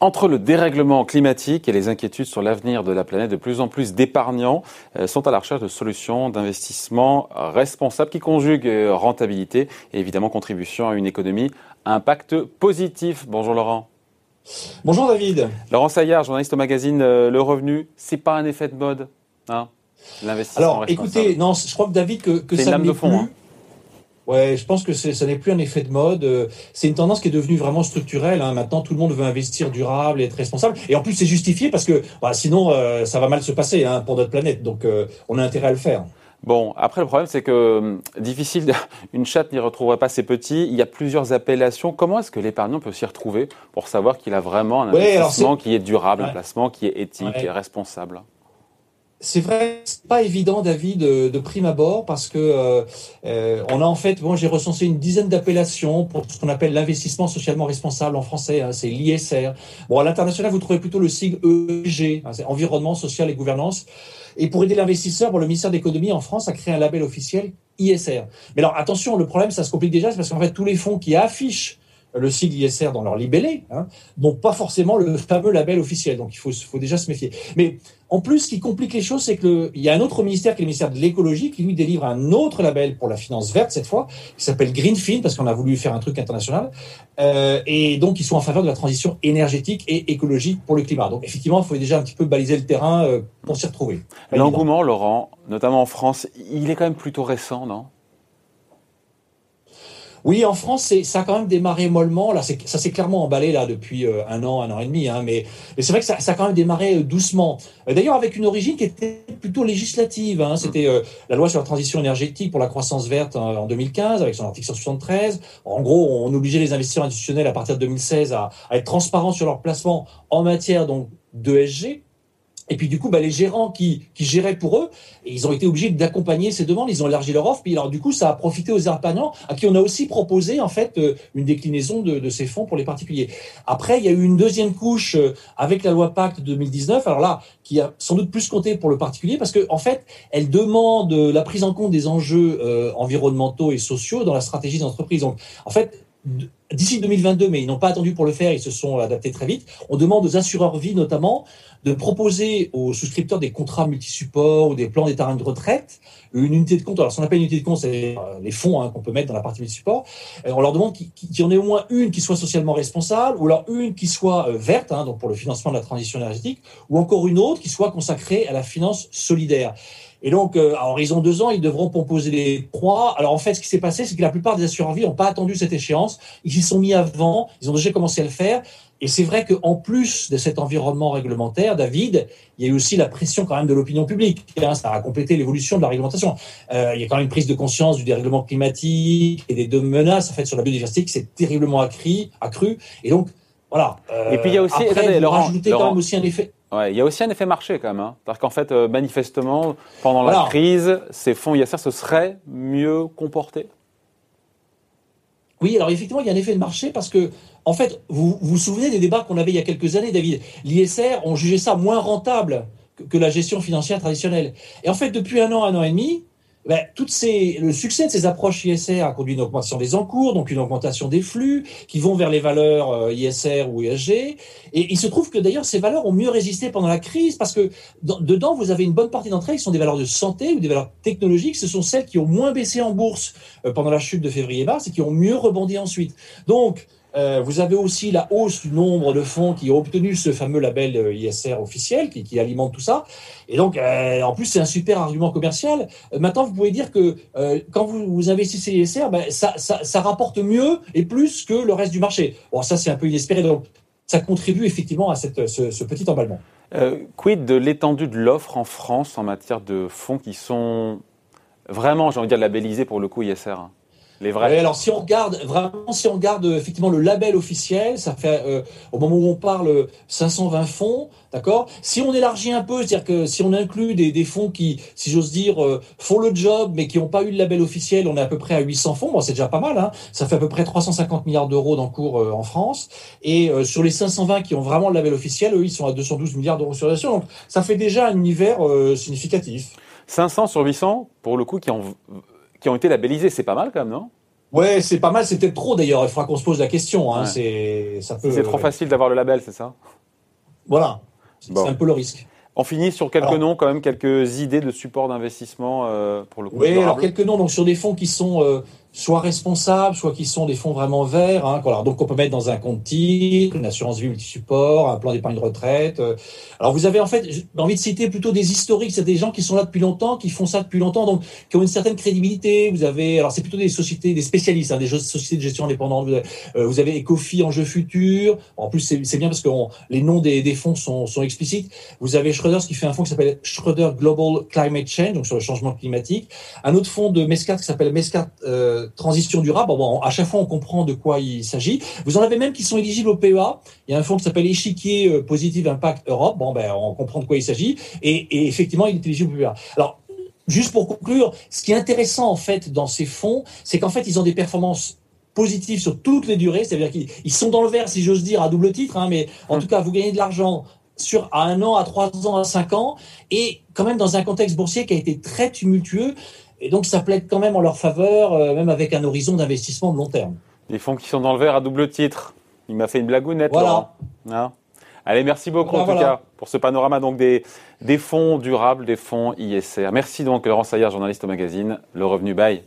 Entre le dérèglement climatique et les inquiétudes sur l'avenir de la planète, de plus en plus d'épargnants euh, sont à la recherche de solutions d'investissement responsables qui conjuguent euh, rentabilité et évidemment contribution à une économie à impact positif. Bonjour Laurent. Bonjour David. Laurent Saillard, journaliste au magazine euh, Le Revenu. C'est pas un effet de mode, hein, l'investissement Alors, écoutez, non, je crois que David que, que ça ne fond, hein. Ouais, je pense que ce n'est plus un effet de mode. Euh, c'est une tendance qui est devenue vraiment structurelle. Hein. Maintenant, tout le monde veut investir durable et être responsable. Et en plus, c'est justifié parce que bah, sinon, euh, ça va mal se passer hein, pour notre planète. Donc, euh, on a intérêt à le faire. Bon, après le problème, c'est que hum, difficile, une chatte n'y retrouverait pas ses petits. Il y a plusieurs appellations. Comment est-ce que l'épargnant peut s'y retrouver pour savoir qu'il a vraiment un investissement qui est durable, un placement qui est éthique et responsable? C'est vrai, c'est pas évident, David, de, de, prime abord, parce que euh, euh, on a en fait, bon, j'ai recensé une dizaine d'appellations pour ce qu'on appelle l'investissement socialement responsable en français. Hein, c'est l'ISR. Bon, à l'international, vous trouvez plutôt le sigle EG, hein, c'est environnement social et gouvernance. Et pour aider l'investisseur, bon, le ministère de l'économie en France a créé un label officiel ISR. Mais alors attention, le problème, ça se complique déjà, c'est parce qu'en fait tous les fonds qui affichent le sigle ISR dans leur libellé, hein, n'ont pas forcément le fameux label officiel. Donc il faut, faut déjà se méfier. Mais en plus, ce qui complique les choses, c'est qu'il y a un autre ministère qui est le ministère de l'écologie qui lui délivre un autre label pour la finance verte cette fois, qui s'appelle Greenfin parce qu'on a voulu faire un truc international. Euh, et donc ils sont en faveur de la transition énergétique et écologique pour le climat. Donc effectivement, il faut déjà un petit peu baliser le terrain euh, pour s'y retrouver. L'engouement, Laurent, notamment en France, il est quand même plutôt récent, non? Oui, en France, ça a quand même démarré mollement. Là, ça s'est clairement emballé là depuis euh, un an, un an et demi. Hein, mais, c'est vrai que ça, ça, a quand même démarré euh, doucement. Euh, d'ailleurs, avec une origine qui était plutôt législative. Hein. C'était la loi sur la transition énergétique pour la croissance verte en 2015, avec son article 173. En gros, on obligeait les investisseurs institutionnels à partir de 2016 à, être transparents sur leur placement en matière donc d'ESG. Et puis du coup, bah, les gérants qui, géraient pour eux, ils ont été obligés d'accompagner ces demandes. Ils ont élargi leur offre. Puis alors du coup, ça a profité aux épargnants à qui on a aussi proposé en fait euh, une déclinaison de, ces fonds pour les particuliers. Après, il y a eu une deuxième couche euh, avec la loi Pacte 2019. Alors là, qui a sans doute plus compté pour le particulier parce que en fait, elle demande la prise en compte des enjeux euh, environnementaux et sociaux dans la stratégie d'entreprise. Donc en fait, d'ici 2022, mais ils n'ont pas attendu pour le faire, ils se sont adaptés très vite. On demande aux assureurs vie notamment de proposer aux souscripteurs des contrats multisupports ou des plans d'épargne de retraite, une unité de compte. Alors, ce qu'on appelle une unité de compte, c'est euh, les fonds hein, qu'on peut mettre dans la partie multisupport. On leur demande qu'il y en ait au moins une qui soit socialement responsable, ou alors une qui soit euh, verte, hein, donc pour le financement de la transition énergétique, ou encore une autre qui soit consacrée à la finance solidaire. Et donc, euh, à horizon deux ans, ils devront proposer les trois. Alors, en fait, ce qui s'est passé, c'est que la plupart des assureurs vie n'ont pas attendu cette échéance. S'y sont mis avant. Ils ont déjà commencé à le faire. Et c'est vrai qu'en plus de cet environnement réglementaire, David, il y a eu aussi la pression quand même de l'opinion publique. Hein, ça a complété l'évolution de la réglementation. Euh, il y a quand même une prise de conscience du dérèglement climatique et des deux menaces en fait sur la biodiversité qui s'est terriblement accru, accru. Et donc, voilà. Euh, et puis il y a aussi, après, Laurent, quand même aussi un effet. Ouais, il y a aussi un effet marché quand même. Hein. C'est-à-dire qu'en fait, euh, manifestement, pendant la crise, ces fonds ISR se seraient mieux comportés? Oui, alors effectivement, il y a un effet de marché parce que, en fait, vous vous, souvenez des débats qu'on avait il y a quelques années, David? L'ISR, on jugeait ça moins rentable que, la gestion financière traditionnelle. Et en fait, depuis un an, un an et demi, ben, toutes ces, le succès de ces approches ISR a conduit une augmentation des encours, donc une augmentation des flux qui vont vers les valeurs euh, ISR ou ESG. Et il se trouve que d'ailleurs ces valeurs ont mieux résisté pendant la crise parce que dedans vous avez une bonne partie d'entre elles qui sont des valeurs de santé ou des valeurs technologiques. Ce sont celles qui ont moins baissé en bourse euh, pendant la chute de février-mars et qui ont mieux rebondi ensuite. Donc euh, vous avez aussi la hausse du nombre de fonds qui ont obtenu ce fameux label euh, ISR officiel qui, alimente tout ça. Et donc, euh, en plus, c'est un super argument commercial. maintenant, vous pouvez dire que quand vous, investissez ISR, ben, ça, rapporte mieux et plus que le reste du marché. Bon, ça, c'est un peu inespéré. Donc, ça contribue effectivement à ce, ce petit emballement. quid de l'étendue de l'offre en France en matière de fonds qui sont vraiment, j'ai envie de dire, labellisés pour le coup ISR alors si on regarde vraiment, si on regarde euh, effectivement le label officiel, ça fait euh, au moment où on parle 520 fonds, d'accord? Si on élargit un peu, c'est-à-dire que si on inclut des, des fonds qui, si j'ose dire, euh, font le job mais qui n'ont pas eu le label officiel, on est à peu près à 800 fonds. Bon, c'est déjà pas mal. Hein. Ça fait à peu près 350 milliards d'euros d'encours en France. Et sur les 520 qui ont vraiment le label officiel, eux, ils sont à 212 milliards d'euros sur l'année. Donc ça fait déjà un univers significatif. 500 sur 800, pour le coup, qui ont qui ont été labellisés. C'est pas mal quand même, non? Ouais, c'est pas mal. C'est peut-être trop d'ailleurs. Il faudra qu'on se pose la question. Hein. C'est ça peut. C'est trop facile d'avoir le label, c'est ça? Voilà. C'est un peu le risque. On finit sur quelques noms, quand même, quelques idées de support d'investissement euh, pour le coup. Oui, alors quelques noms donc sur des fonds qui sont euh, soit responsables, soit qui sont des fonds vraiment verts. Hein, alors, donc on peut mettre dans un compte titre, une assurance vie multi-support, un plan d'épargne retraite. Euh. Alors vous avez en fait, j'ai envie de citer plutôt des historiques, c'est des gens qui sont là depuis longtemps, qui font ça depuis longtemps, donc qui ont une certaine crédibilité. Vous avez, alors c'est plutôt des sociétés, des spécialistes, hein, des sociétés de gestion indépendantes. Vous avez, euh, vous avez Ecofi en jeu futur. En plus c'est bien parce que les noms des, fonds sont, explicites. Vous avez Schroeder qui fait un fonds qui s'appelle Schroeder Global Climate Change, donc sur le changement climatique. Un autre fonds de Mescat qui s'appelle Mescat euh, transition durable. À chaque fois, on comprend de quoi il s'agit. Vous en avez même qui sont éligibles au PEA. Il y a un fonds qui s'appelle Échiquier euh, Positive Impact Europe. Bon, ben, on comprend de quoi il s'agit. Et, effectivement, il est éligible au PEA. Alors, juste pour conclure, ce qui est intéressant, en fait, dans ces fonds, c'est qu'en fait, ils ont des performances positives sur toutes les durées. C'est-à-dire qu'ils sont dans le vert, si j'ose dire, à double titre. Hein, mais en tout cas, vous gagnez de l'argent sur à un an, à trois ans, à cinq ans, et quand même dans un contexte boursier qui a été très tumultueux. Et donc, ça plaide quand même en leur faveur, euh, même avec un horizon d'investissement de long terme. Les fonds qui sont dans le vert à double titre. Il m'a fait une blagounette, voilà. Hein Allez, merci beaucoup en tout cas pour ce panorama donc des, des fonds durables, des fonds ISR. Merci donc Laurent Saillard, journaliste au magazine Le Revenu Bail.